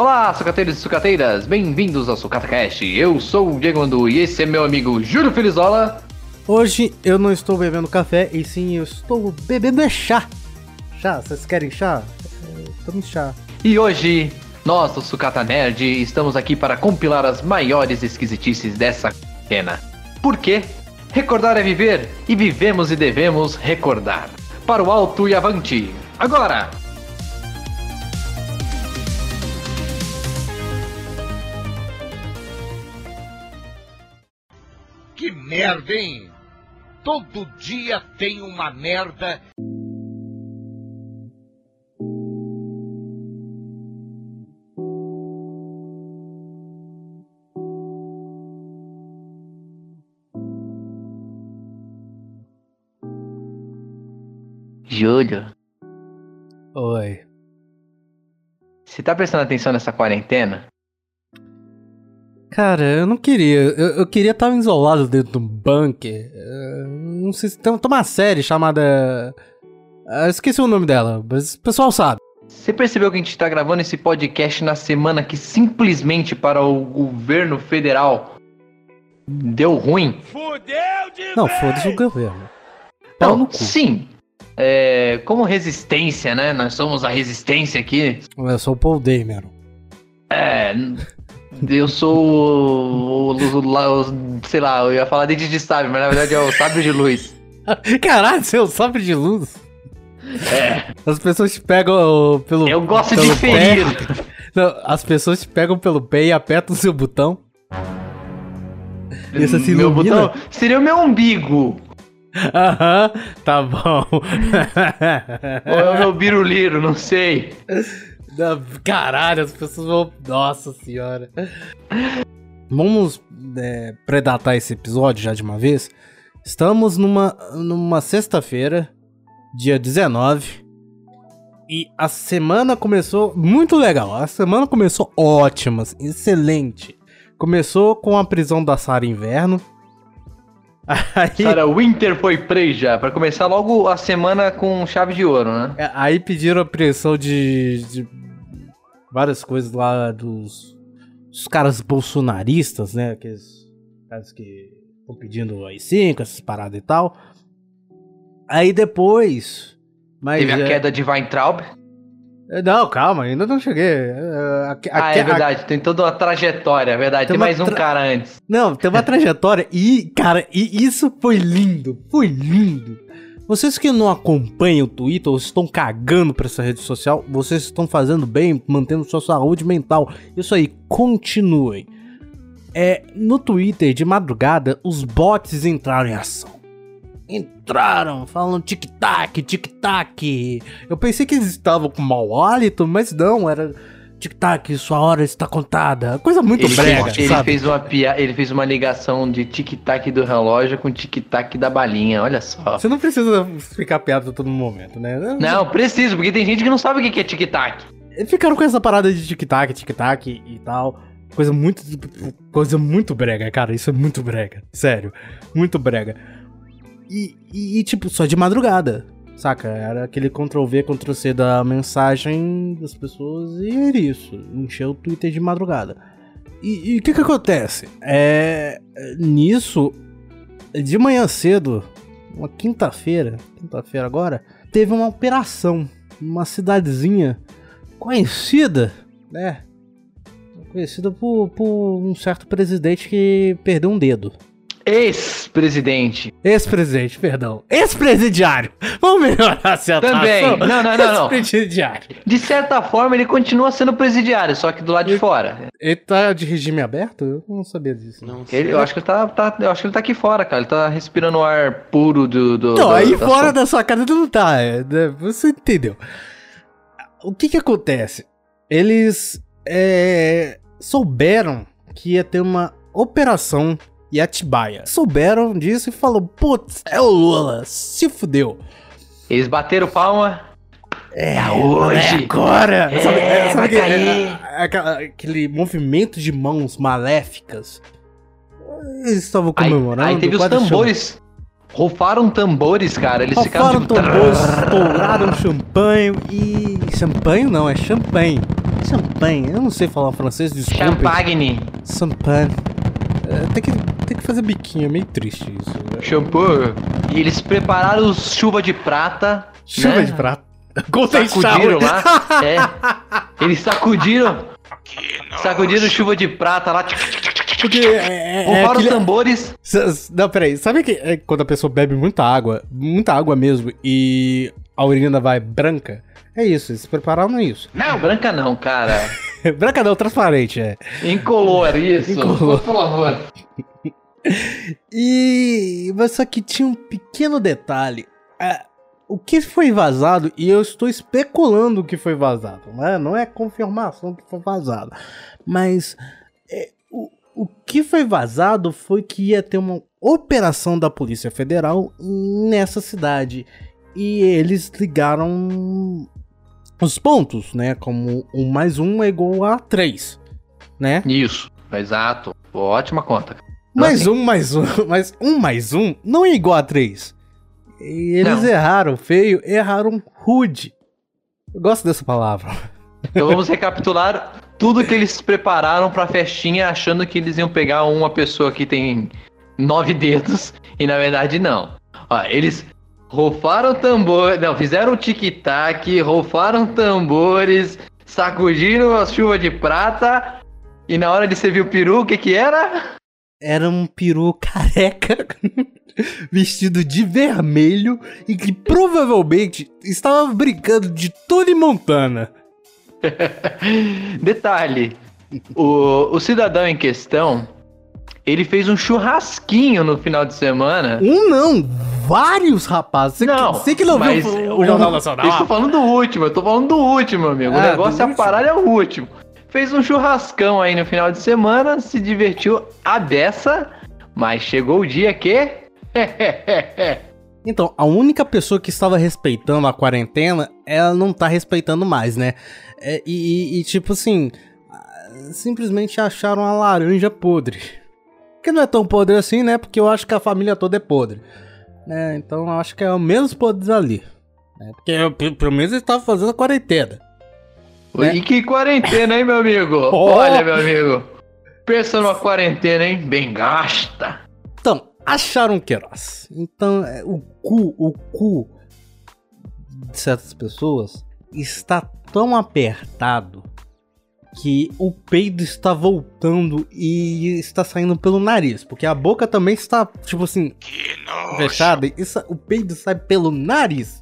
Olá, sucateiros e sucateiras, bem-vindos ao SucataCast. Eu sou o Diego Andu e esse é meu amigo Júlio Felizola. Hoje eu não estou bebendo café e sim eu estou bebendo é chá. Chá, vocês querem chá? Tome chá. E hoje, nós do Sucata Nerd estamos aqui para compilar as maiores esquisitices dessa pena. Por quê? Recordar é viver e vivemos e devemos recordar. Para o alto e avante. Agora! Merda, hein? Todo dia tem uma merda. Júlio, Oi. você tá prestando atenção nessa quarentena? Cara, eu não queria. Eu, eu queria estar isolado dentro de um bunker. Eh, Não sei se tem, tem uma série chamada. ah, Eu esqueci o nome dela, mas o pessoal sabe. Você percebeu que a gente tá gravando esse podcast na semana que simplesmente para o governo federal deu ruim? Não, foda-se o governo. Pau no Não, sim. É, como resistência, né? Nós somos a resistência aqui. Eu sou o Paul Dameron. É. Eu sou o, o- o- o- Sei lá, eu ia falar dente de sábio, mas na verdade é o sábio de luz. Caralho, seu sabre de luz. É. As pessoas te pegam pelo. Eu gosto pelo de ferir. Não, as pessoas te pegam pelo pé e apertam o seu botão. Esse se meu ilumina? botão seria o meu umbigo. Aham, tá bom. Ou é o meu biruliro, não sei. Caralho, as pessoas vão. Nossa senhora. Vamos é, predatar esse episódio já de uma vez. Estamos numa, numa sexta-feira, dia 19. E a semana começou muito legal. A semana começou ótima, excelente. Começou com a prisão da Sarah Inverno. Aí, Sarah Winter foi presa. Pra começar logo a semana com chave de ouro, né? É, Aí pediram a apreensão de, de várias coisas lá dos, dos caras bolsonaristas, né? Aqueles caras que estão pedindo AI-5, essas paradas e tal. Aí depois... Mas, Teve a é- queda de Weintraub. Não, calma, ainda não cheguei. É, a- a- Ah, a- é verdade. Tem toda uma trajetória, é verdade. Tem Tem mais um tra- cara antes. Não, tem uma trajetória e, cara, e isso foi lindo, foi lindo. Vocês que não acompanham o Twitter ou estão cagando pra essa rede social, vocês estão fazendo bem, mantendo sua saúde mental. Isso aí, continuem. É, no Twitter, de madrugada, os bots entraram em ação. Entraram, falando tic-tac, tic-tac. Eu pensei que eles estavam com mau hálito, mas não, era tic-tac, sua hora está contada. Coisa muito Ele, brega, fez, ele fez uma pia... ele fez uma ligação de tic-tac do relógio com tic-tac da balinha, olha só. Você não precisa explicar piada a todo momento, né? Não, preciso, porque tem gente que não sabe o que que é tic-tac. Ficaram com essa parada de tic-tac, tic-tac e tal. Coisa muito. Coisa muito brega, cara. Isso é muito brega. Sério. Muito brega. E, e, e, tipo, só de madrugada. Saca? Era aquele Ctrl-V, Ctrl-C da mensagem das pessoas e era isso. Encheu o Twitter de madrugada. E e o que que acontece? É. Nisso, de manhã cedo, uma quinta-feira, quinta-feira agora, teve uma operação numa cidadezinha conhecida, né? Conhecida por, por um certo presidente que perdeu um dedo. Ex-presidente. Ex-presidente, perdão. Ex-presidiário. Vamos melhorar essa atuação. Também. Não, não, não, não. Ex-presidiário. De certa forma, ele continua sendo presidiário, só que do lado de fora. Ele tá de regime aberto? Eu não sabia disso. Não, Ele, eu acho que ele tá, tá- eu acho que ele tá aqui fora, cara. Ele tá respirando o ar puro do. do Não, do- aí da fora sua- da sua casa não tá. é, né? Você entendeu. O que que acontece? Eles é, souberam que ia ter uma operação em Atibaia. Souberam disso e falou, putz, é o Lula, se fudeu. Eles bateram palma. É hoje. agora! É, sabe, é, sabe é, é, aquela- aquele movimento de mãos maléficas. Eles estavam Aí, comemorando. aí teve os tambores. Rufaram tambores, cara. Eles Rufaram ficaram tipo. tambores, estouraram champanhe e. Champanhe não, é champanhe. Champagne. Eu não sei falar francês, desculpa. Champagne. Champagne. É, tem, que, tem que fazer biquinho, é meio triste isso. Shampoo. E eles prepararam chuva de prata. Chuva né? de prata. Golden Sacudiram shower. lá. É. Eles sacudiram. Sacudiram chuva de prata lá. Porque é, é, é os tambores. Não, peraí. Sabe que é quando a pessoa bebe muita água, muita água mesmo, e a urina vai branca? É isso, eles prepararam isso. Não, branca não, cara. branca não, transparente, é. Incolor, isso. Incolor. Por favor. E. Mas só que tinha um pequeno detalhe. É, o que foi vazado, e eu estou especulando o que foi vazado, não é, não é confirmação que foi vazado. Mas é, o, o que foi vazado foi que ia ter uma operação da Polícia Federal nessa cidade. E eles ligaram os pontos, né? Como um mais um é igual a três, né? Isso, exato. Ótima conta. Mais Assim. um, mais um, mas um mais um não é igual a três. E eles Não. erraram feio, erraram rude. Eu gosto dessa palavra. Então vamos recapitular tudo que eles prepararam pra festinha, achando que eles iam pegar uma pessoa que tem nove dedos, e na verdade não. Ó, eles roufaram tambor, não, fizeram tic-tac, roufaram tambores, sacudiram a chuva de prata, e na hora de servir o peru, o que que era? Era um peru careca, vestido de vermelho e que provavelmente estava brincando de Tony Montana. Detalhe, o, o cidadão em questão, ele fez um churrasquinho no final de semana. Um não, vários rapazes. Você não, que, você que não mas viu o, o Jornal Nacional? Eu estou falando do último, eu tô falando do último, amigo. Ah, o negócio é a parada é o último. Fez um churrascão aí no final de semana, se divertiu a beça, mas chegou o dia que. Então, a única pessoa que estava respeitando a quarentena, ela não tá respeitando mais, né? É, e, e- tipo assim, simplesmente acharam a laranja podre. Que não é tão podre assim, né? Porque eu acho que a família toda é podre. Né? Então eu acho que é o menos podres ali. né? Porque eu, pe- pelo menos eles estavam fazendo a quarentena. É. E que quarentena, hein, meu amigo? Oh. Olha, meu amigo. Pensa numa quarentena, hein? Bem gasta. Então, acharam Queiroz. Então, é, o cu, o cu de certas pessoas está tão apertado que o peido está voltando e está saindo pelo nariz. Porque a boca também está, tipo assim, fechada. E isso- o peido sai pelo nariz.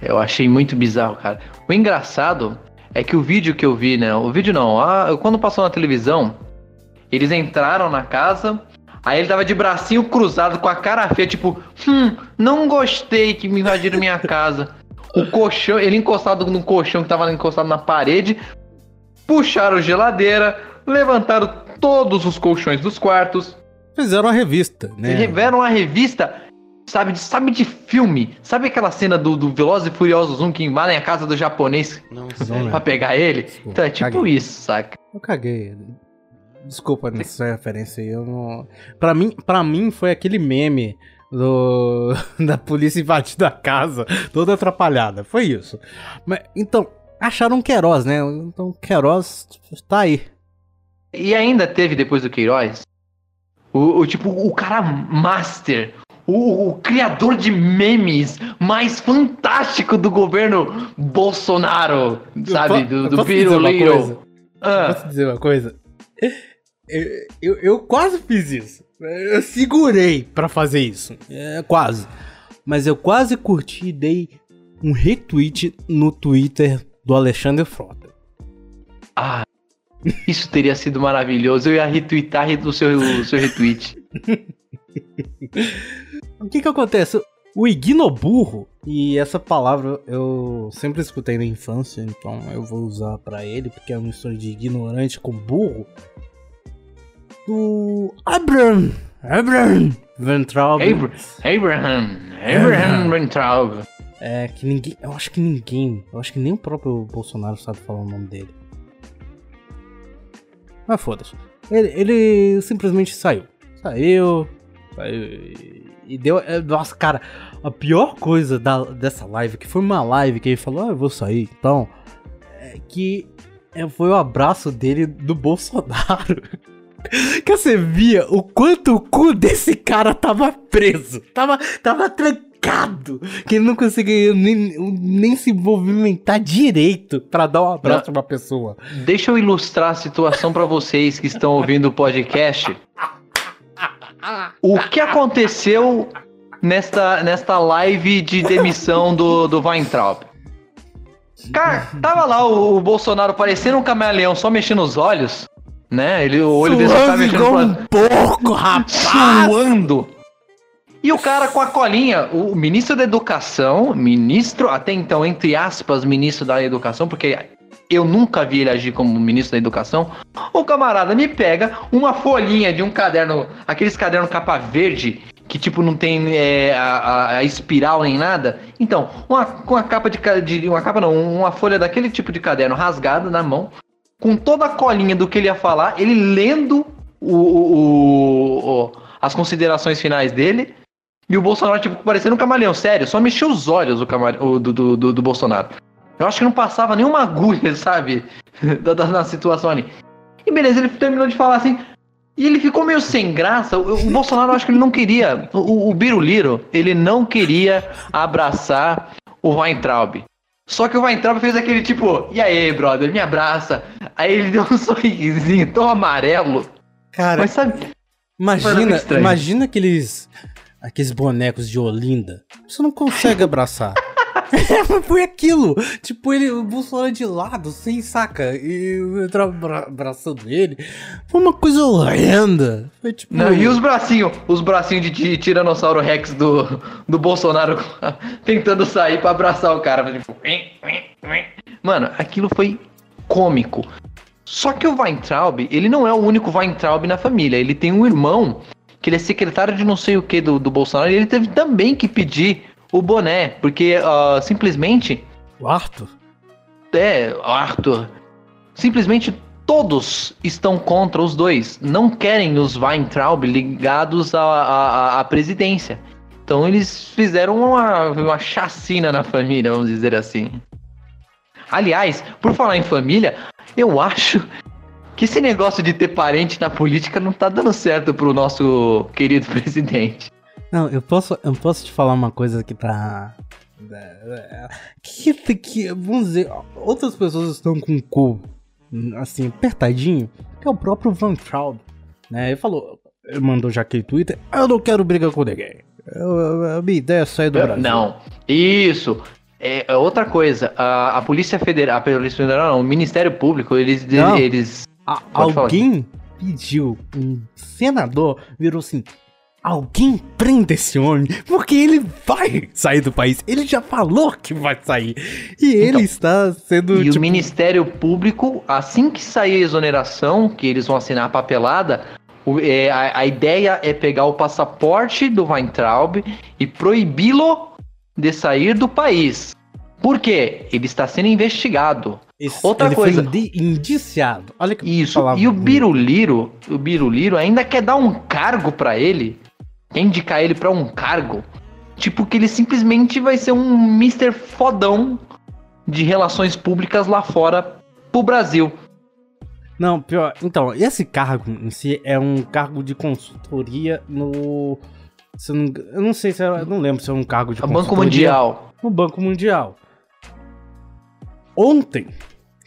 Eu achei muito bizarro, cara. O engraçado é que o vídeo que eu vi, né? O vídeo não, a- quando passou na televisão, eles entraram na casa, aí ele tava de bracinho cruzado com a cara feia, tipo, hum, não gostei que me invadiram minha casa. O colchão, ele encostado no colchão que tava encostado na parede, puxaram geladeira, levantaram todos os colchões dos quartos, Fizeram a revista, né? Reveram a revista, sabe, de- sabe de filme. Sabe aquela cena do, do Velozes e Furiosos 1 que invadem a casa do japonês Não, pra pegar ele? Desculpa, Então é tipo caguei. isso, saca? Eu caguei. Desculpa nessa referência aí, eu não. Pra mim, pra mim foi aquele meme do da polícia invadindo a casa, toda atrapalhada. Foi isso. Mas, então, acharam Queiroz, né? Então Queiroz tá aí. E ainda teve depois do Queiroz o, o tipo, o cara master. O, o criador de memes mais fantástico do governo Bolsonaro, sabe? Do, do posso dizer uma Piruliro. coisa? Ah, Posso dizer uma coisa? Eu, eu, eu quase fiz isso. Eu segurei pra fazer isso. É, quase. Mas eu quase curti e dei um retweet no Twitter do Alexandre Frota. ah, isso teria sido maravilhoso. Eu ia retweetar o seu, o seu retweet. O que que acontece? O ignoburro, e essa palavra eu sempre escutei na infância, então eu vou usar pra ele, porque é uma mistura de ignorante com burro. Do Abraham, Abraham Ventraub. Abra Abraham, Abraham Weintraub. É, que ninguém, eu acho que ninguém, eu acho que nem o próprio Bolsonaro sabe falar o nome dele. Mas foda-se. Ele, ele simplesmente saiu. Saiu, saiu e- deu. é, Nossa, cara, a pior coisa da, dessa live, que foi uma live que ele falou, ah, eu vou sair, então. é, que é, foi o abraço dele do Bolsonaro. Que você via o quanto o cu desse cara tava preso. Tava, tava trancado. Que ele não conseguia nem, nem se movimentar direito pra dar um abraço pra uma pessoa. Deixa eu ilustrar a situação pra vocês que estão ouvindo o podcast. O que aconteceu nesta, nesta live de demissão do, do Weintraub? Cara, tava lá o, o Bolsonaro parecendo um camaleão só mexendo os olhos, né? Ele, o olho dele só mexendo pra- um porco, rapaz! suando. E o cara com a colinha, o ministro da Educação, ministro, até então, entre aspas, ministro da Educação, porque eu nunca vi ele agir como ministro da Educação. O camarada me pega uma folhinha de um caderno, aqueles cadernos capa verde, que tipo não tem é, a, a- espiral nem nada. Então, uma, uma capa de, de. Uma capa não, uma folha daquele tipo de caderno rasgada na mão, com toda a colinha do que ele ia falar, ele lendo o- o- o- as considerações finais dele. E o Bolsonaro, tipo, parecendo um camaleão, sério, só mexeu os olhos o camale- do, do, do- do Bolsonaro. Eu acho que não passava nenhuma agulha, sabe? da, da- na situação ali. E beleza, ele terminou de falar assim. E ele ficou meio sem graça. O, o Bolsonaro, acho que ele não queria. O, o Biruliro, ele não queria abraçar o Weintraub. Só que o Weintraub fez aquele tipo, e aí, brother, me abraça. Aí ele deu um sorrisinho tão amarelo. Cara, Mas sabe, imagina, imagina aqueles, aqueles bonecos de Olinda. Você não consegue abraçar. É, foi aquilo. Tipo, ele, o Bolsonaro de lado, sem saca. E eu tava abra- abraçando ele. Foi uma coisa horrenda. Foi tipo. Não, e os bracinhos, os bracinhos de, ti- Tiranossauro Rex do, do Bolsonaro tentando sair pra abraçar o cara. Tipo, mano, aquilo foi cômico. Só que o Weintraub, ele não é o único Weintraub na família. Ele tem um irmão que ele é secretário de não sei o que do, do Bolsonaro. E ele teve também que pedir o boné, porque ah, simplesmente O Arthur? é, Arthur. Simplesmente todos estão contra os dois. Não querem os Weintraub ligados à, à, à presidência. Então eles fizeram uma, uma chacina na família, vamos dizer assim. Aliás, por falar em família, eu acho que esse negócio de ter parente na política não tá dando certo pro nosso querido presidente. Não, eu posso, eu posso te falar uma coisa que tá. Que, que, vamos dizer, outras pessoas estão com o cu assim, apertadinho, que é o próprio Van Traub, né? Ele falou, ele mandou já aquele Twitter, eu não quero brigar com ninguém. Eu, eu- a minha ideia é sair do Brasil. Não, isso. É, é outra coisa. A, a Polícia Federal, a Polícia Federal não, o Ministério Público, eles, Não. eles A- Pode falar. alguém pediu, um senador virou assim. Alguém prenda esse homem, porque ele vai sair do país. Ele já falou que vai sair. E ele Então, está sendo. E o tipo, Ministério Público, assim que sair a exoneração, que eles vão assinar a papelada, o- é, a, a ideia é pegar o passaporte do Weintraub e proibi-lo de sair do país. Por quê? Ele está sendo investigado. esse- outra coisa. foi indi- indiciado. Olha que Isso. palavra E o. Biruliro, o Biruliro ainda quer dar um cargo pra ele, indicar ele pra um cargo, tipo que ele simplesmente vai ser um Mr. fodão de relações públicas lá fora pro Brasil. Não, pior. Então, esse cargo em si é um cargo de consultoria no. se eu, não, eu não sei se era. Eu não lembro se é um cargo de O Banco consultoria Mundial. No Banco Mundial. Ontem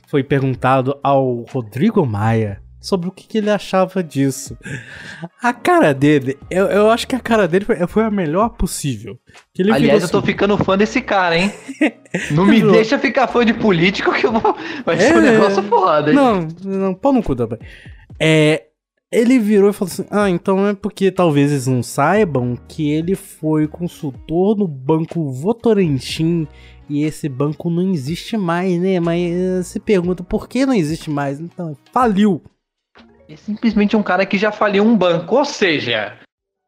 foi perguntado ao Rodrigo Maia sobre o que, que ele achava disso. A cara dele, eu, eu acho que a cara dele foi, foi a melhor possível. Aliás, virou eu tô assim, ficando fã desse cara, hein? Não me deixa ficar fã de político que eu vou. Vai ser um É. negócio foda, hein? Não, não, pau no cu também. É. Ele virou e falou assim: Ah, então é porque talvez eles não saibam que ele foi consultor no banco Votorantim e esse banco não existe mais, né? Mas eh, se pergunta por que não existe mais? Então, faliu. É simplesmente um cara que já faliu um banco, ou seja,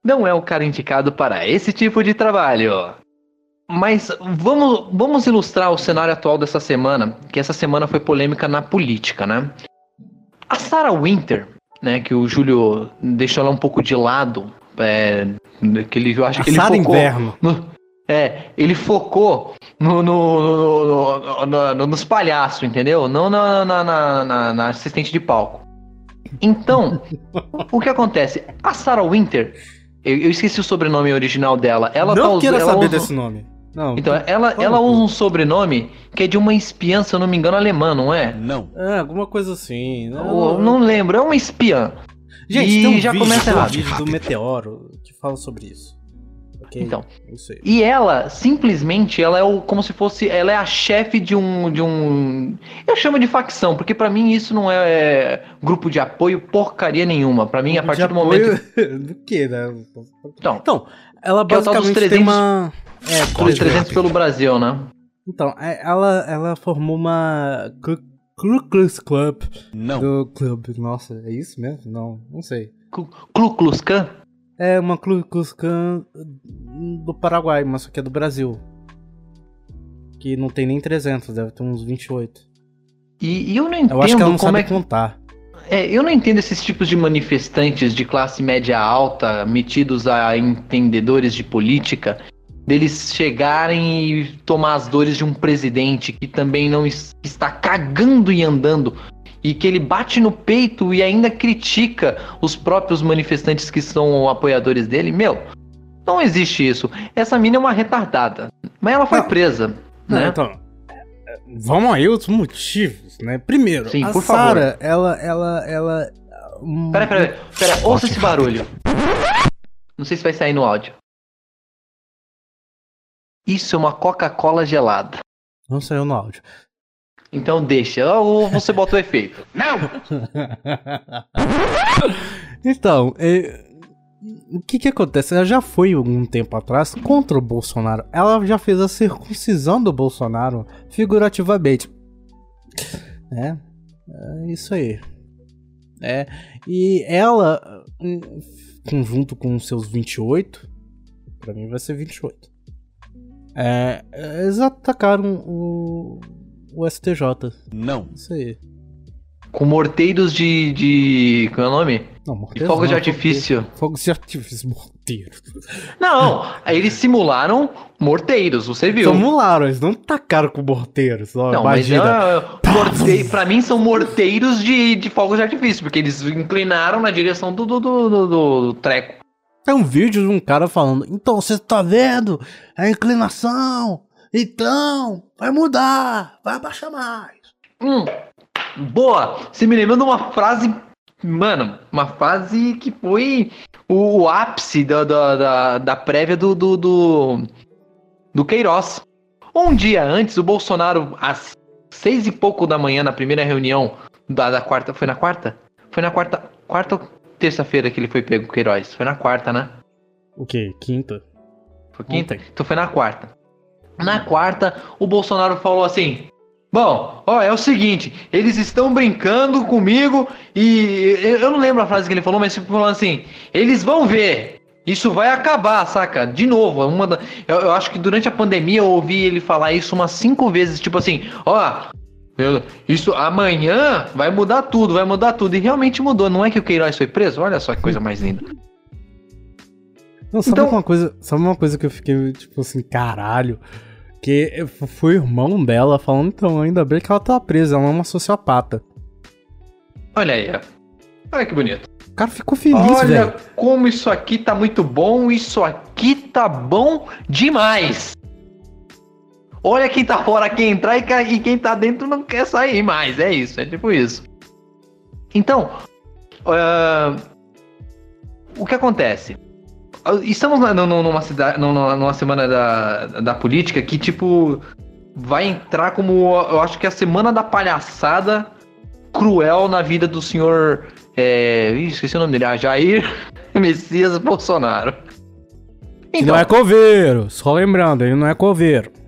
não é o cara indicado para esse tipo de trabalho. Mas vamos, vamos ilustrar o cenário atual dessa semana, que essa semana foi polêmica na política, né? A Sarah Winter, né, que o Júlio deixou ela um pouco de lado, é, que ele, eu acho A que ele Sara focou Inverno. no- é, ele focou no, no, no- no- no- nos palhaços, entendeu? Não na, na- na- na assistente de palco. Então, o que acontece? A Sarah Winter, eu, eu esqueci o sobrenome original dela. Ela não tá queira ela saber usa- desse nome. Não. Então, ela, Fala ela tudo. usa um sobrenome que é de uma espiã, se eu não me engano, alemã, não é? Não. É, alguma coisa assim. Eu não lembro, é uma espiã. Gente, E tem um já vídeo, começa tem um errado. vídeo do Meteoro que fala sobre isso. Ok? Então. Isso aí. E ela, simplesmente, ela é o, como se fosse, ela é a chefe de um, de um, eu chamo de facção, porque pra mim isso não é, é, grupo de apoio porcaria nenhuma. Pra mim, a partir do momento, do que, né? então, Então, ela é dos basicamente tem 300 uma. É, os 300. 300 pelo Brasil, né? Então, é, ela, ela formou uma. Klux Club Não. do clube. Nossa, é isso mesmo? Não, não sei. Klux Klan. É uma Ku Klux Klan do Paraguai, mas só que é do Brasil. Que não tem nem 300, deve ter uns 28. E, e eu não entendo Eu acho que ela não como sabe é contar. É, eu não entendo esses tipos de manifestantes de classe média alta, metidos a entendedores de política, deles chegarem e tomar as dores de um presidente que também não es- está cagando e andando e que ele bate no peito e ainda critica os próprios manifestantes que são apoiadores dele. Meu, não existe isso. Essa mina é uma retardada. Mas ela foi Não. presa, Não, né? Então, vamos aí os motivos, né? Primeiro, Sim, a por favor. Sarah, ela, ela, ela... Pera, pera, pera, ouça esse barulho. Não sei se vai sair no áudio. Isso é uma Coca-Cola gelada. Não saiu no áudio. Então deixa, ou você bota o efeito. Não! então, é, o que que acontece? Ela já foi algum tempo atrás contra o Bolsonaro. Ela já fez a circuncisão do Bolsonaro figurativamente. É, é isso aí. É, e ela, conjunto com seus 28, pra mim vai ser 28. É, eles atacaram o, o STJ. Não. Isso aí. Com morteiros de. de. Qual é o nome? Não, De morteiro fogos de não, artifício. Fogos de artifício, morteiro. Não, aí eles simularam morteiros, você viu. Simularam, eles não tacaram com morteiros. Ó, Não, mas imagina. é, morte... pra mim são morteiros de, de fogos de artifício, porque eles inclinaram na direção do, do, do, do- do treco. Tem um vídeo de um cara falando: Então, você tá vendo? A inclinação. Então, vai mudar. Vai abaixar mais. Hum, boa! Você me lembrou de uma frase, mano, uma frase que foi o, o ápice da, da, da, da prévia do, do, do, do Queiroz. Um dia antes, o Bolsonaro, às seis e pouco da manhã, na primeira reunião da, da quarta. Foi na quarta? Foi na quarta. Quarta ou terça-feira que ele foi pego, o Queiroz? Foi na quarta, né? O quê? Quinta? Foi quinta? Então foi na quarta. Na quarta, o Bolsonaro falou assim: Bom, ó, é o seguinte, eles estão brincando comigo e eu não lembro a frase que ele falou, mas ele falou assim: eles vão ver. Isso vai acabar, saca? De novo, uma da- eu, eu acho que durante a pandemia eu ouvi ele falar isso umas cinco vezes, tipo assim, ó, eu- isso amanhã vai mudar tudo, vai mudar tudo. E realmente mudou. Não é que o Queiroz foi preso? Olha só que coisa mais linda. Não, sabe Então- uma coisa? Sabe uma coisa que eu fiquei, tipo assim, caralho? Que foi o irmão dela falando, então, ainda bem que ela tá presa, ela é uma sociopata. Olha aí. Olha que bonito. O cara ficou feliz, Olha velho. como isso aqui tá muito bom, isso aqui tá bom demais. Olha quem tá fora quer entrar e quem tá dentro não quer sair mais. É isso, é tipo isso. Então, ah, o que acontece? Estamos numa, cidade, numa, semana da, da política que, tipo, vai entrar como, eu acho que a semana da palhaçada cruel na vida do senhor. É, ih, esqueci o nome dele, ah, Jair Messias Bolsonaro. Então, não é coveiro, só lembrando, ele não é coveiro.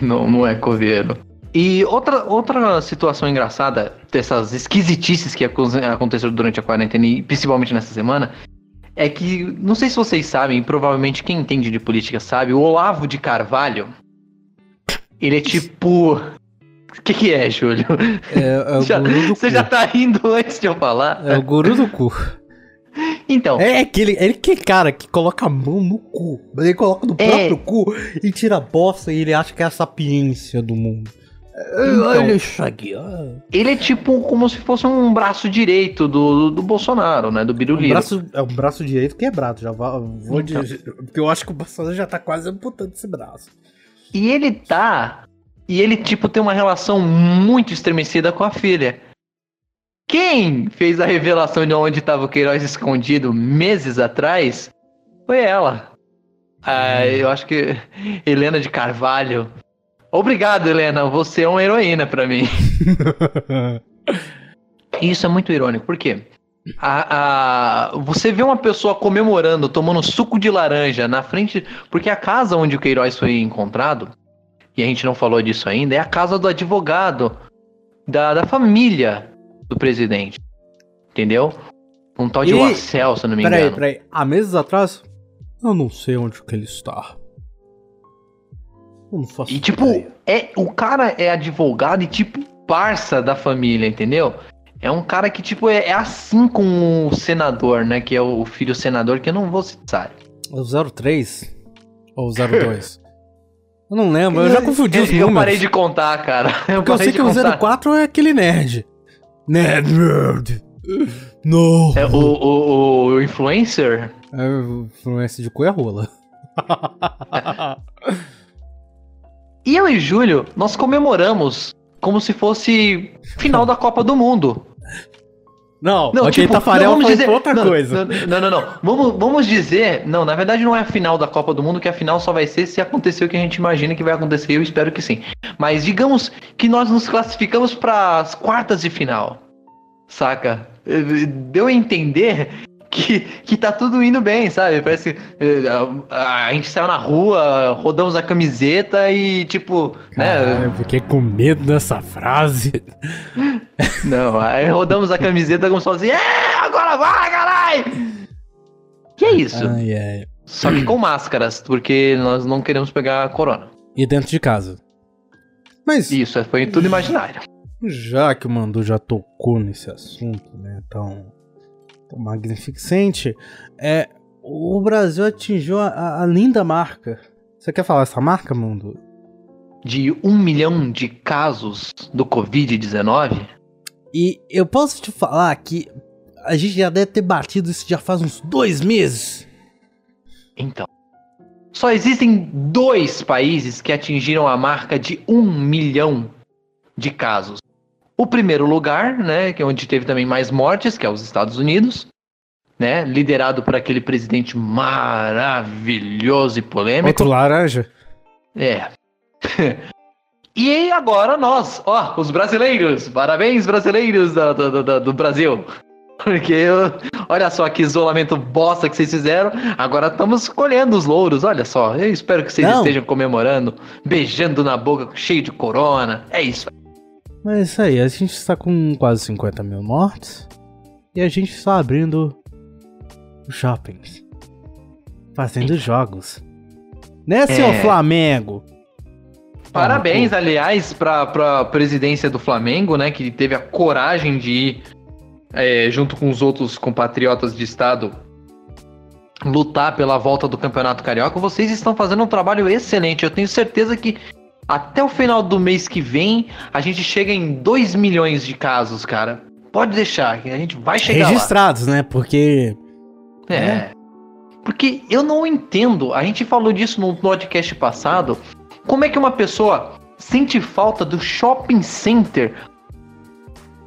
Não, não é coveiro. E outra, outra situação engraçada dessas esquisitices que aco- aconteceram durante a quarentena e principalmente nessa semana é que, não sei se vocês sabem, provavelmente quem entende de política sabe, o Olavo de Carvalho, ele é tipo... O que, que é, Júlio? É, é o Já- guru do Você cu. já tá rindo antes de eu falar? É o guru do cu. Então, É aquele, é aquele cara que coloca a mão no cu. Ele coloca no É. próprio cu e tira a bosta e ele acha que é a sapiência do mundo. Então. Olha isso aqui, ó. ele é tipo como se fosse um braço direito do, do Bolsonaro, né? Do Um Biruliro. braço, é um braço direito quebrado, já vou, vou Então. dizer. Porque eu acho que o Bolsonaro já tá quase amputando esse braço. E ele tá. E ele, tipo, tem uma relação muito estremecida com a filha. Quem fez a revelação de onde estava o Queiroz escondido meses atrás foi ela. Ah, eu acho que Helena de Carvalho. Obrigado, Helena. Você é uma heroína pra mim. Isso é muito irônico, por quê? A, a- você vê uma pessoa comemorando, tomando suco de laranja na frente. Porque a casa onde o Queiroz foi encontrado, e a gente não falou disso ainda, é a casa do advogado, da, da família do presidente. Entendeu? Um tal de E- Marcel, se não me Peraí, engano. peraí. Há meses atrás, eu não sei onde que ele está. Eu não faço E tipo, ideia. é, o cara é advogado e tipo parça da família, entendeu? É um cara que tipo é, é assim com o senador, né? Que é o filho senador, que eu não vou citar. É o 03? Ou o 02? eu não lembro, eu já confundi eu, os eu números. parei de contar, cara. Eu Porque eu sei que o contar. 04 é aquele nerd. Nerd, nerd. Não. É o, o, o influencer? É o influência de cu é rola. E eu e Júlio, nós comemoramos como se fosse final da Copa do Mundo. Não, Não, tipo, Tafarel não, vamos foi dizer, outra não, coisa. Não, não, não. Vamos, vamos dizer. Não, na verdade não é a final da Copa do Mundo, que a final só vai ser se acontecer o que a gente imagina que vai acontecer. Eu espero que sim. Mas digamos que nós nos classificamos para as quartas de final. Saca? Deu a entender que, que tá tudo indo bem, sabe? Parece que eh, a, a gente saiu na rua, rodamos a camiseta e tipo, né? Eu fiquei com medo dessa frase. Não, aí rodamos a camiseta como se fosse, é, agora vai, caralho! Que é isso? Ai, ai. Só que com máscaras, porque nós não queremos pegar a corona. E dentro de casa. Mas, Isso, foi tudo imaginário. já que o Mandu já tocou nesse assunto, né, tão, tão magnificente, é, o Brasil atingiu a, a linda marca. Você quer falar essa marca, Mandu? De um milhão de casos do Covid-19, E eu posso te falar que a gente já deve ter batido isso já faz uns dois meses. então. Só existem dois países que atingiram a marca de um milhão de casos. O primeiro lugar, né, que é onde teve também mais mortes, que é os Estados Unidos, né, liderado por aquele presidente maravilhoso e polêmico. Outro laranja? É. e agora nós, ó, os brasileiros. Parabéns, brasileiros do, do, do- do Brasil. Porque, eu- olha só que isolamento bosta que vocês fizeram. Agora estamos colhendo os louros, olha só. Eu espero que vocês Não. estejam comemorando, beijando na boca, cheio de corona. É isso. Mas é isso aí, a gente está com quase 50 mil mortes. E a gente está abrindo shoppings. Fazendo jogos. Né, seu É. Flamengo? Parabéns, aliás, pra, pra presidência do Flamengo, né? Que teve a coragem de ir, é, junto com os outros compatriotas de estado, lutar pela volta do Campeonato Carioca. Vocês estão fazendo um trabalho excelente. Eu tenho certeza que até o final do mês que vem a gente chega em 2 milhões de casos, cara. Pode deixar, que a gente vai chegar lá. Registrados, né? Porque. É. Porque eu não entendo, a gente falou disso no podcast passado, como é que uma pessoa sente falta do shopping center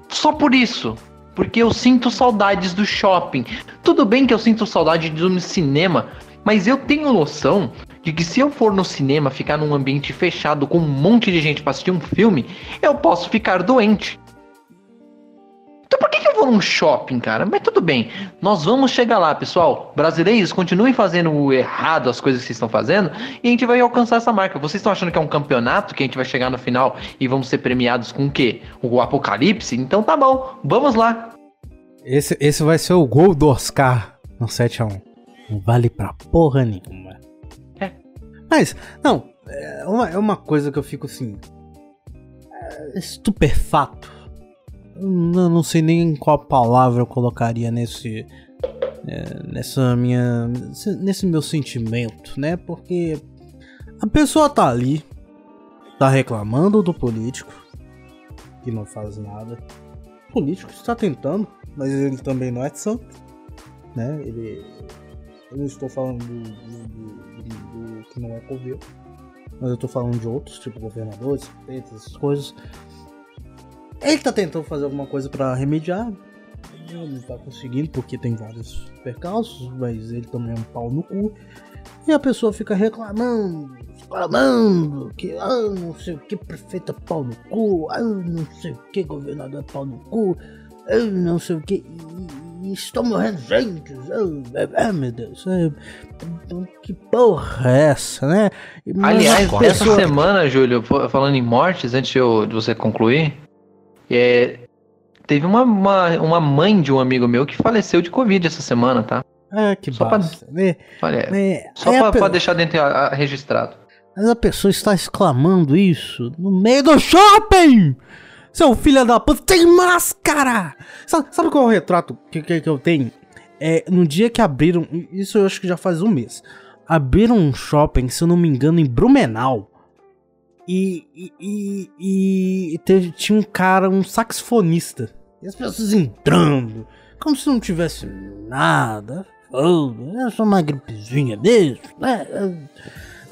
só por isso? Porque eu sinto saudades do shopping. Tudo bem que eu sinto saudade do cinema, mas eu tenho noção de que se eu for no cinema ficar num ambiente fechado com um monte de gente pra assistir um filme, eu posso ficar doente. Então por que, que eu vou num shopping, cara? Mas tudo bem, nós vamos chegar lá, pessoal. Brasileiros, continuem fazendo errado as coisas que vocês estão fazendo e a gente vai alcançar essa marca. Vocês estão achando que é um campeonato que a gente vai chegar no final e vamos ser premiados com o quê? O apocalipse? Então tá bom, vamos lá. Esse, esse vai ser o gol do Oscar no 7x1. Não vale pra porra nenhuma. Mas, não, é uma, é uma coisa que eu fico assim. é, estupefato. Não, sei nem qual palavra eu colocaria nesse. é, nessa minha. nesse meu sentimento, né? Porque a pessoa tá ali, tá reclamando do político, que não faz nada. O político está tentando, mas ele também não é santo, né? Ele. Eu não estou falando do, do, do, do que não é governo, mas eu estou falando de outros, tipo governadores, essas coisas. Ele tá tentando fazer alguma coisa para remediar, não tá conseguindo porque tem vários percalços, mas ele também é um pau no cu. E a pessoa fica reclamando, reclamando que ah, não sei o que prefeito é pau no cu, ah, não sei o que governador é pau no cu, ah, não sei o que. E, e estão morrendo gente, ah, ah, meu Deus, é, que porra é essa, né? Mas Aliás, pessoa... essa semana, Júlio, falando em mortes, antes de, eu, de você concluir, é, teve uma, uma, uma mãe de um amigo meu que faleceu de Covid essa semana, tá? Ah, que só basta. Pra, né? Olha, né? só pra, pe... pra, deixar dentro a, a, registrado. Mas a pessoa está exclamando isso no meio do shopping! Seu filho da puta, tem máscara! Sabe, sabe qual é o retrato que, que, que eu tenho? É, no dia que abriram, isso eu acho que já faz um mês, abriram um shopping, se eu não me engano, em Brumenau. E, e, e, e teve, tinha um cara, um saxofonista. E as pessoas entrando, como se não tivesse nada. Oh, é só uma gripezinha mesmo, né?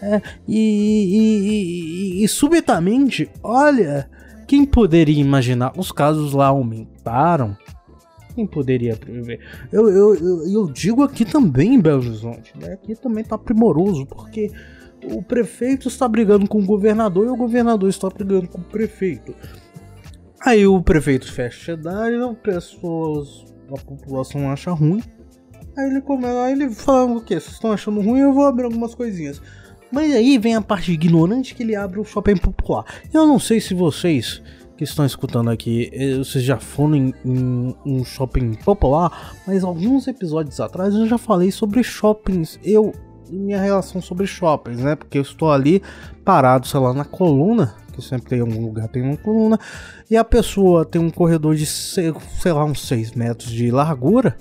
É, é e, e, e, subitamente, olha, quem poderia imaginar? Os casos lá aumentaram. Quem poderia prever? Eu, eu, eu, eu digo aqui também em Belo Horizonte, né? Aqui também tá primoroso, porque o prefeito está brigando com o governador e o governador está brigando com o prefeito. Aí o prefeito fecha a cidade, as pessoas, a população acha ruim. Aí ele começa, aí ele fala o que? Vocês estão achando ruim? Eu vou abrir algumas coisinhas. Mas aí vem a parte ignorante que ele abre o shopping popular. Eu não sei se vocês que estão escutando aqui, eh, vocês já foram em, em, um shopping popular, mas alguns episódios atrás eu já falei sobre shoppings. Eu minha relação sobre shoppings, né? Porque eu estou ali parado, sei lá, na coluna, que sempre tem algum lugar, tem uma coluna, e a pessoa tem um corredor de, sei, sei lá, uns 6 metros de largura,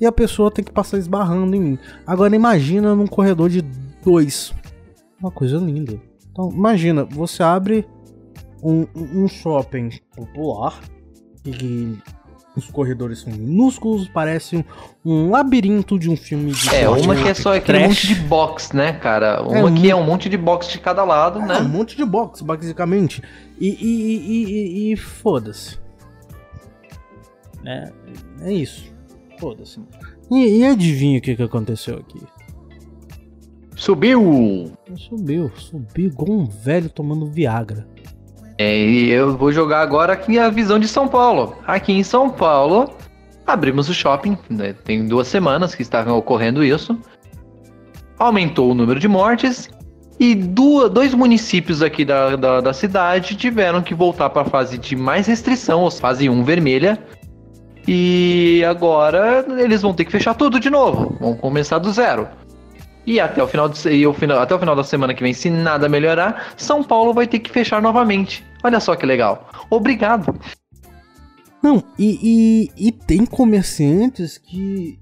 e a pessoa tem que passar esbarrando em mim. Agora imagina num corredor de 2. Uma coisa linda. Então, imagina, você abre um, um shopping popular e os corredores são minúsculos, parece um, labirinto de um filme de É, uma que é só aquele trash. monte de box, né, cara? É uma é, que um... é um monte de box de cada lado, é, né? um monte de box, basicamente. E, e, e, e, e foda-se. É, é isso. Foda-se. E, e adivinha o que, que aconteceu aqui? Subiu! Subiu, subiu igual um velho tomando Viagra. É, e eu vou jogar agora aqui a visão de São Paulo. Aqui em São Paulo, abrimos o shopping, né? tem duas semanas que estavam ocorrendo isso. Aumentou o número de mortes e duas, dois municípios aqui da, da, da cidade tiveram que voltar para a fase de mais restrição, fase 1 vermelha. E agora eles vão ter que fechar tudo de novo, vão começar do zero. E até o final, do, e o final, até o final da semana que vem, se nada melhorar, São Paulo vai ter que fechar novamente. Olha só que legal. Obrigado. Não, e, e, e tem comerciantes que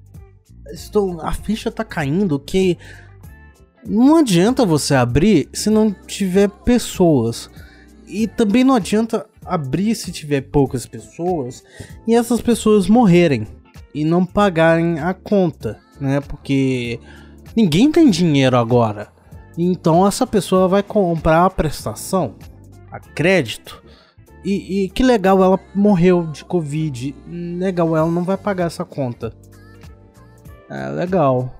estão. A ficha tá caindo que não adianta você abrir se não tiver pessoas. E também não adianta abrir se tiver poucas pessoas e essas pessoas morrerem e não pagarem a conta, né? Porque Ninguém tem dinheiro agora. Então essa pessoa vai comprar a prestação a crédito. E, e, que legal, ela morreu de Covid. Legal, ela não vai pagar essa conta. É legal.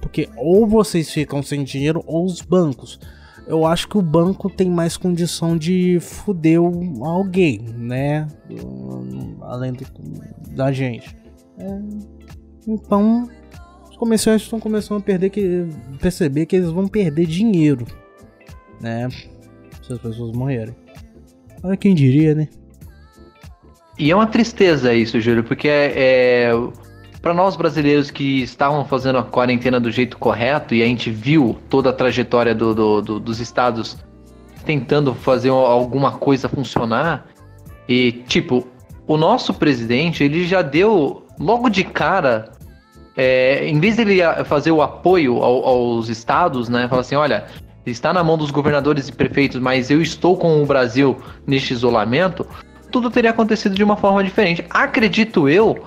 Porque ou vocês ficam sem dinheiro ou os bancos. Eu acho que o banco tem mais condição de fuder alguém, né? Além do, da gente. É, então comerciantes estão começando a perder que perceber que eles vão perder dinheiro, né? Se as pessoas morrerem. Olha quem diria, né? E é uma tristeza isso, Júlio, porque é, é para nós brasileiros que estavam fazendo a quarentena do jeito correto e a gente viu toda a trajetória do, do, do, dos estados tentando fazer alguma coisa funcionar e tipo o nosso presidente ele já deu logo de cara é, em vez dele fazer o apoio ao- aos estados, né? Falar assim, olha, está na mão dos governadores e prefeitos, mas eu estou com o Brasil neste isolamento, tudo teria acontecido de uma forma diferente. Acredito eu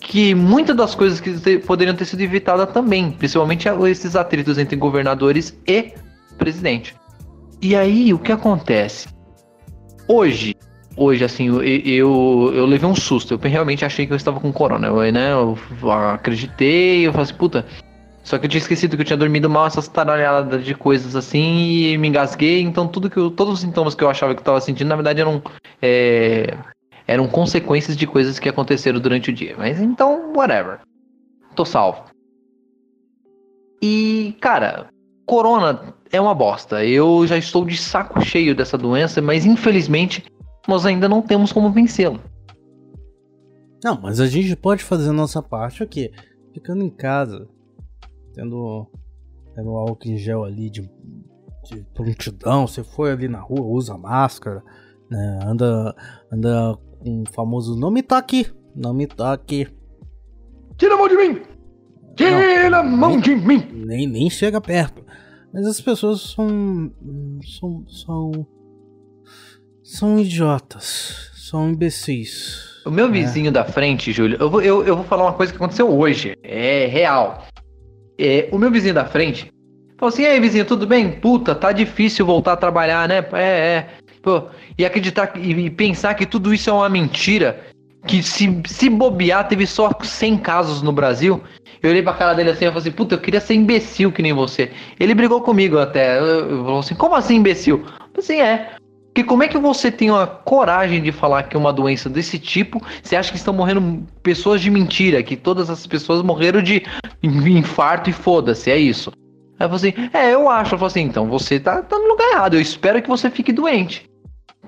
que muitas das coisas que poderiam ter sido evitadas também, principalmente esses atritos entre governadores e presidente. E aí, o que acontece? Hoje, hoje, assim, eu, eu, eu levei um susto. Eu realmente achei que eu estava com corona. Eu, né, eu acreditei, eu falei assim, puta. Só que eu tinha esquecido que eu tinha dormido mal, essas taralhadas de coisas assim, e me engasguei. Então, tudo que eu, todos os sintomas que eu achava que eu estava sentindo, na verdade, eram, é, eram consequências de coisas que aconteceram durante o dia. Mas então, whatever. Tô salvo. E, cara, corona é uma bosta. Eu já estou de saco cheio dessa doença, mas infelizmente nós ainda não temos como vencê-la. Não, mas a gente pode fazer a nossa parte aqui, ficando em casa, tendo, tendo álcool em gel ali de, de prontidão. Você foi ali na rua, usa máscara, né? Anda, anda com o famoso não me toque, não me toque. Tira a mão de mim! Tira a mão de mim! Nem, nem chega perto. Mas as pessoas são. são. são. São idiotas. São imbecis. O meu vizinho da frente, Júlio, eu vou, eu, eu vou falar uma coisa que aconteceu hoje. É real. É, o meu vizinho da frente falou assim: E aí, vizinho, tudo bem? Puta, tá difícil voltar a trabalhar, né? É, é. Pô, e acreditar que- e pensar que tudo isso é uma mentira. Que se, se bobear, teve só 100 casos no Brasil. Eu olhei pra cara dele assim e falei assim: Puta, eu queria ser imbecil que nem você. Ele brigou comigo até. Eu, eu falou assim: Como assim imbecil? Eu falei assim: É. Porque como é que você tem a coragem de falar que é uma doença desse tipo? Você acha que estão morrendo pessoas de mentira, que todas as pessoas morreram de infarto e foda-se, é isso. Aí eu assim, é, eu acho. Eu falei assim, então você tá, tá no lugar errado, eu espero que você fique doente.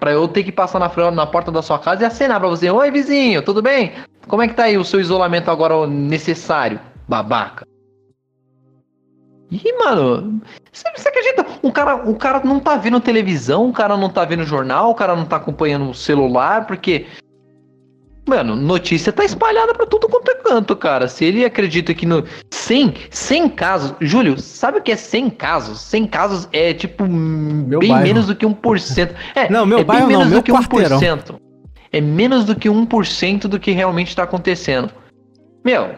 Pra eu ter que passar na, na porta da sua casa e acenar pra você, oi vizinho, tudo bem? Como é que tá aí o seu isolamento agora necessário, babaca? Ih, mano, você, você acredita? O cara, o cara não tá vendo televisão, o cara não tá vendo jornal, o cara não tá acompanhando o celular, porque. Mano, notícia tá espalhada pra tudo quanto é canto, cara. Se ele acredita que no. 100, 100 casos. Júlio, sabe o que é 100 casos? 100 casos é tipo. bem bairro. menos do que 1%. É, Não, meu é bairro bem não, menos meu do que quarteirão. 1%. É menos do que 1% do que realmente tá acontecendo. Meu,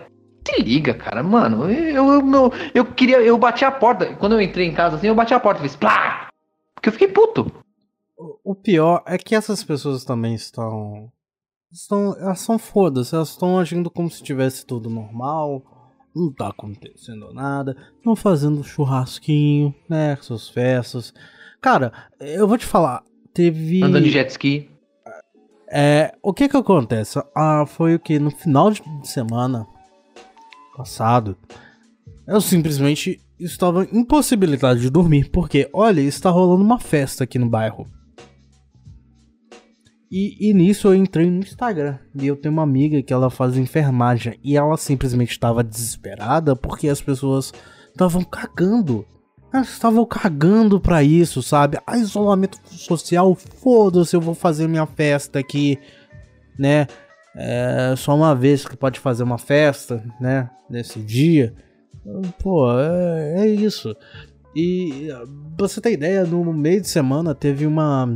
se liga, cara, mano. Eu, eu, eu, eu queria. Eu bati a porta. Quando eu entrei em casa assim, eu bati a porta e fiz plá! Porque eu fiquei puto. O- pior é que essas pessoas também estão. estão elas são foda-se, elas estão agindo como se tivesse tudo normal, não tá acontecendo nada, estão fazendo churrasquinho, né? Suas festas. Cara, eu vou te falar, teve. Andando de jet ski. É, o que que acontece? Ah, foi o que no final de semana passado, eu simplesmente estava impossibilitado de dormir, porque, olha, está rolando uma festa aqui no bairro. E, e nisso eu entrei no Instagram, e eu tenho uma amiga que ela faz enfermagem, e ela simplesmente estava desesperada porque as pessoas estavam cagando. Elas estavam cagando pra isso, sabe? Ah, isolamento social, foda-se, eu vou fazer minha festa aqui, né? É só uma vez que pode fazer uma festa, né? Nesse dia. Pô, é, é isso. E você ter ideia, no meio de semana teve uma.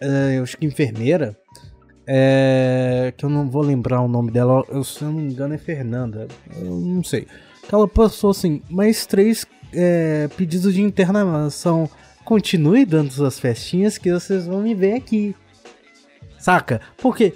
é, eu acho que enfermeira. é, que eu não vou lembrar o nome dela. Eu, se eu não me engano é Fernanda. Eu não sei. Que ela postou assim, mais três é, pedidos de internação. Continue dando suas festinhas que vocês vão me ver aqui. Saca? Porque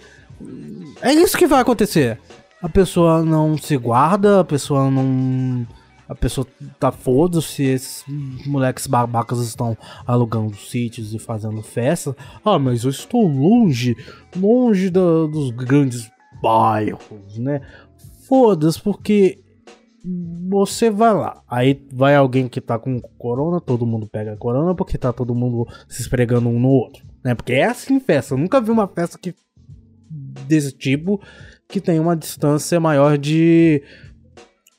é isso que vai acontecer. A pessoa não se guarda, a pessoa não. A pessoa tá foda-se, esses moleques babacas estão alugando sítios e fazendo festa. Ah, mas eu estou longe, longe da- dos grandes bairros, né? Foda-se, porque você vai lá, aí vai alguém que tá com corona, todo mundo pega corona porque tá todo mundo se esfregando um no outro, né? Porque é assim festa, eu nunca vi uma festa que desse tipo que tem uma distância maior de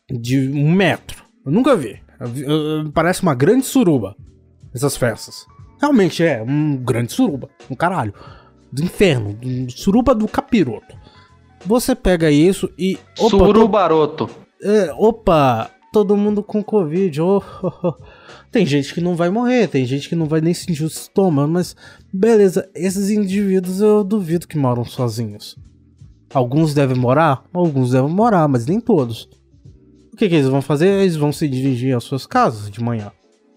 de um metro. Eu nunca vi. Parece uma grande suruba essas festas. Realmente é um grande suruba, um caralho, do inferno, do- suruba do capiroto. Você pega isso e opa, tô- Surubaroto. é, opa, todo mundo com Covid. Oh, oh, oh. Tem gente que não vai morrer, tem gente que não vai nem sentir o estômago, mas beleza, esses indivíduos eu duvido que moram sozinhos. Alguns devem morar, alguns devem morar, mas nem todos. O que, que eles vão fazer? Eles vão se dirigir às suas casas de manhã.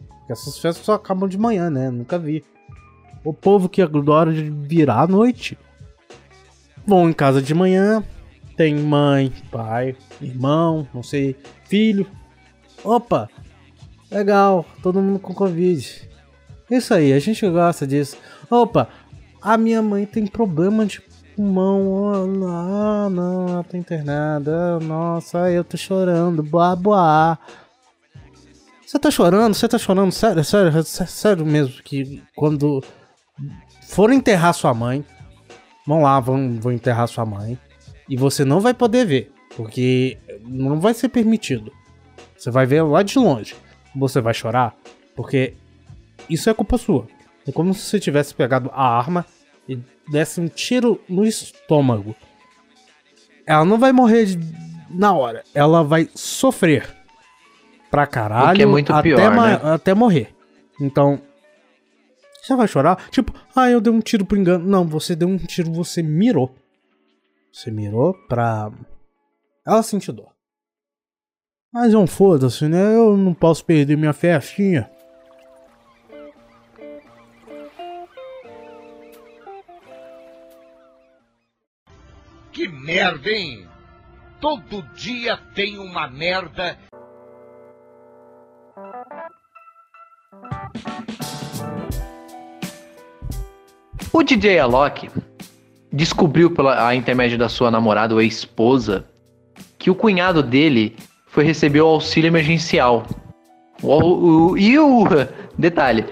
Porque essas festas só acabam de manhã, né? Nunca vi. O povo que adora virar à noite. Vão em casa de manhã, tem mãe, pai, irmão, não sei, filho. Opa, legal, todo mundo com Covid. Isso aí, a gente gosta disso. Opa, a minha mãe tem problema de pulmão. Ah, não, ela tá internada. Nossa, eu tô chorando. Boa, boa. Você tá chorando? Você tá chorando? Sério, sério, sério mesmo. Que quando for enterrar sua mãe, vão lá, vão, vão enterrar sua mãe. E você não vai poder ver, porque não vai ser permitido. Você vai ver lá de longe. Você vai chorar, porque isso é culpa sua. É como se você tivesse pegado a arma e desse um tiro no estômago. Ela não vai morrer na hora, ela vai sofrer pra caralho é muito até, pior, né? até morrer. Então, você vai chorar? Tipo, ah, eu dei um tiro por engano. Não, você deu um tiro, você mirou. Você mirou pra. Ela sentiu dor. Mas não foda-se, né? Eu não posso perder minha festinha. Que merda, hein? Todo dia tem uma merda. O DJ Alok descobriu pela a intermédio da sua namorada ou esposa que o cunhado dele foi receber o auxílio emergencial. O, o- e o detalhe,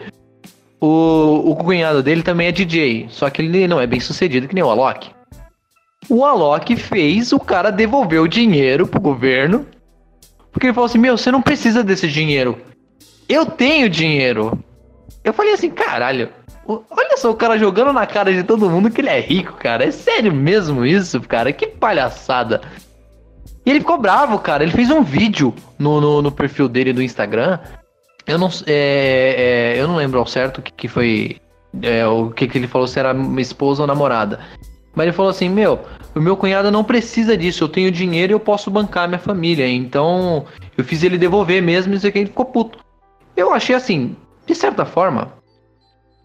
o, o cunhado dele também é DJ, só que ele não é bem sucedido que nem o Alok. O Alok fez o cara devolver o dinheiro pro governo, porque ele falou assim: Meu, você não precisa desse dinheiro. Eu tenho dinheiro. Eu falei assim: Caralho, olha só o cara jogando na cara de todo mundo que ele é rico, cara. É sério mesmo isso, cara? Que palhaçada. E ele ficou bravo, cara. Ele fez um vídeo no, no, no perfil dele do Instagram. Eu não, é, é, eu não lembro ao certo o que, que foi. é, o que, que ele falou, se era minha esposa ou namorada. Mas ele falou assim: Meu, o meu cunhado não precisa disso. Eu tenho dinheiro e eu posso bancar minha família. Então eu fiz ele devolver mesmo. Isso aqui ele ficou puto. Eu achei assim, de certa forma,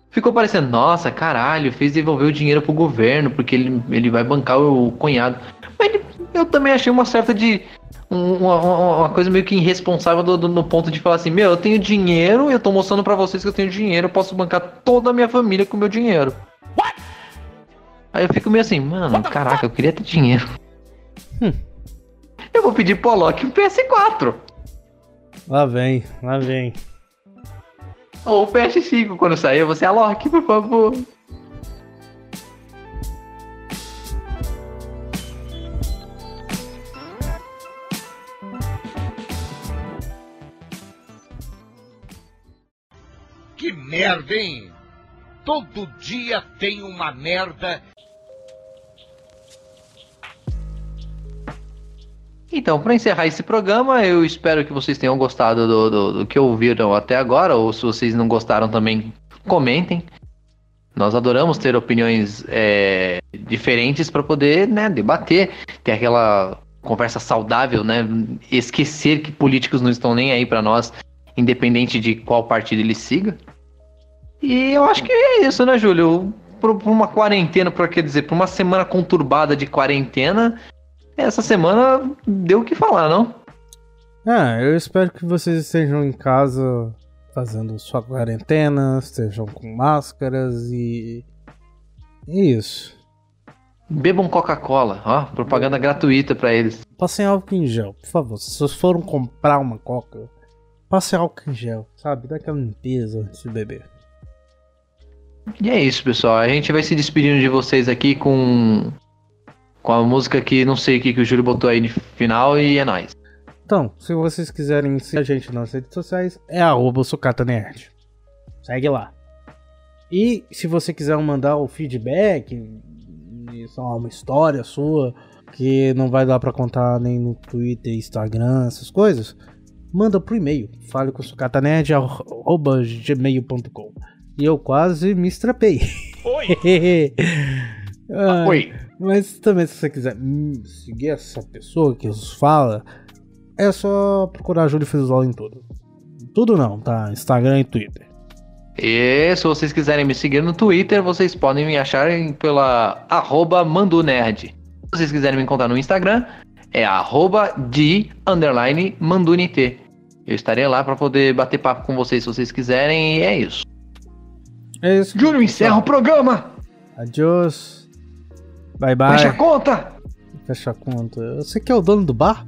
ficou parecendo: Nossa, caralho, fez devolver o dinheiro pro governo porque ele, ele vai bancar o cunhado. Mas ele- eu também achei uma certa de. um- Uma, uma- uma coisa meio que irresponsável do- do- no ponto de falar assim: Meu, eu tenho dinheiro, eu tô mostrando pra vocês que eu tenho dinheiro, eu posso bancar toda a minha família com o meu dinheiro. Aí eu fico meio assim, mano, caraca, eu queria ter dinheiro. Eu vou pedir pro Alok um PS4. Lá vem, lá vem. Ou o PS5 quando sair, você Alok, por favor. Que merda, hein? Todo dia tem uma merda. Então, para encerrar esse programa, eu espero que vocês tenham gostado do, do, do que ouviram até agora, ou se vocês não gostaram também, comentem. Nós adoramos ter opiniões é, diferentes para poder né, debater, ter aquela conversa saudável, né? Esquecer que políticos não estão nem aí para nós, independente de qual partido ele siga. E eu acho que é isso, né, Júlio? Por, por uma quarentena, por quer dizer, por uma semana conturbada de quarentena, essa semana deu o que falar, não? Ah, eu espero que vocês estejam em casa fazendo sua quarentena, estejam com máscaras e. É isso. Bebam Coca-Cola, ó, propaganda gratuita pra eles. Passem álcool em gel, por favor. Se vocês foram comprar uma coca, passem álcool em gel, sabe? Dá aquela limpeza antes de beber. E é isso, pessoal. A gente vai se despedindo de vocês aqui com com a música que não sei o que, que o Júlio botou aí no final e é nóis. Então, se vocês quiserem seguir a gente nas redes sociais, é arroba Sucata Nerd. Segue lá. E se você quiser mandar o feedback, lá, uma história sua, que não vai dar pra contar nem no Twitter, Instagram, essas coisas, manda pro e-mail. Fale com sucatanet.gmail.com E eu quase me estrapei. Oi! Ah, Oi. Mas também, se você quiser seguir essa pessoa que os fala, é só procurar Júlio Frisol em tudo. Tudo não, tá? Instagram e Twitter. E se vocês quiserem me seguir no Twitter, vocês podem me achar pela arroba mandunerd. Se vocês quiserem me encontrar no Instagram, é arroba de underline mandunit. Eu estarei lá para poder bater papo com vocês se vocês quiserem e é isso. É isso. Júlio, encerra o programa! Adiós. Bye bye. Fecha a conta! Fecha a conta. Você que é o dono do bar?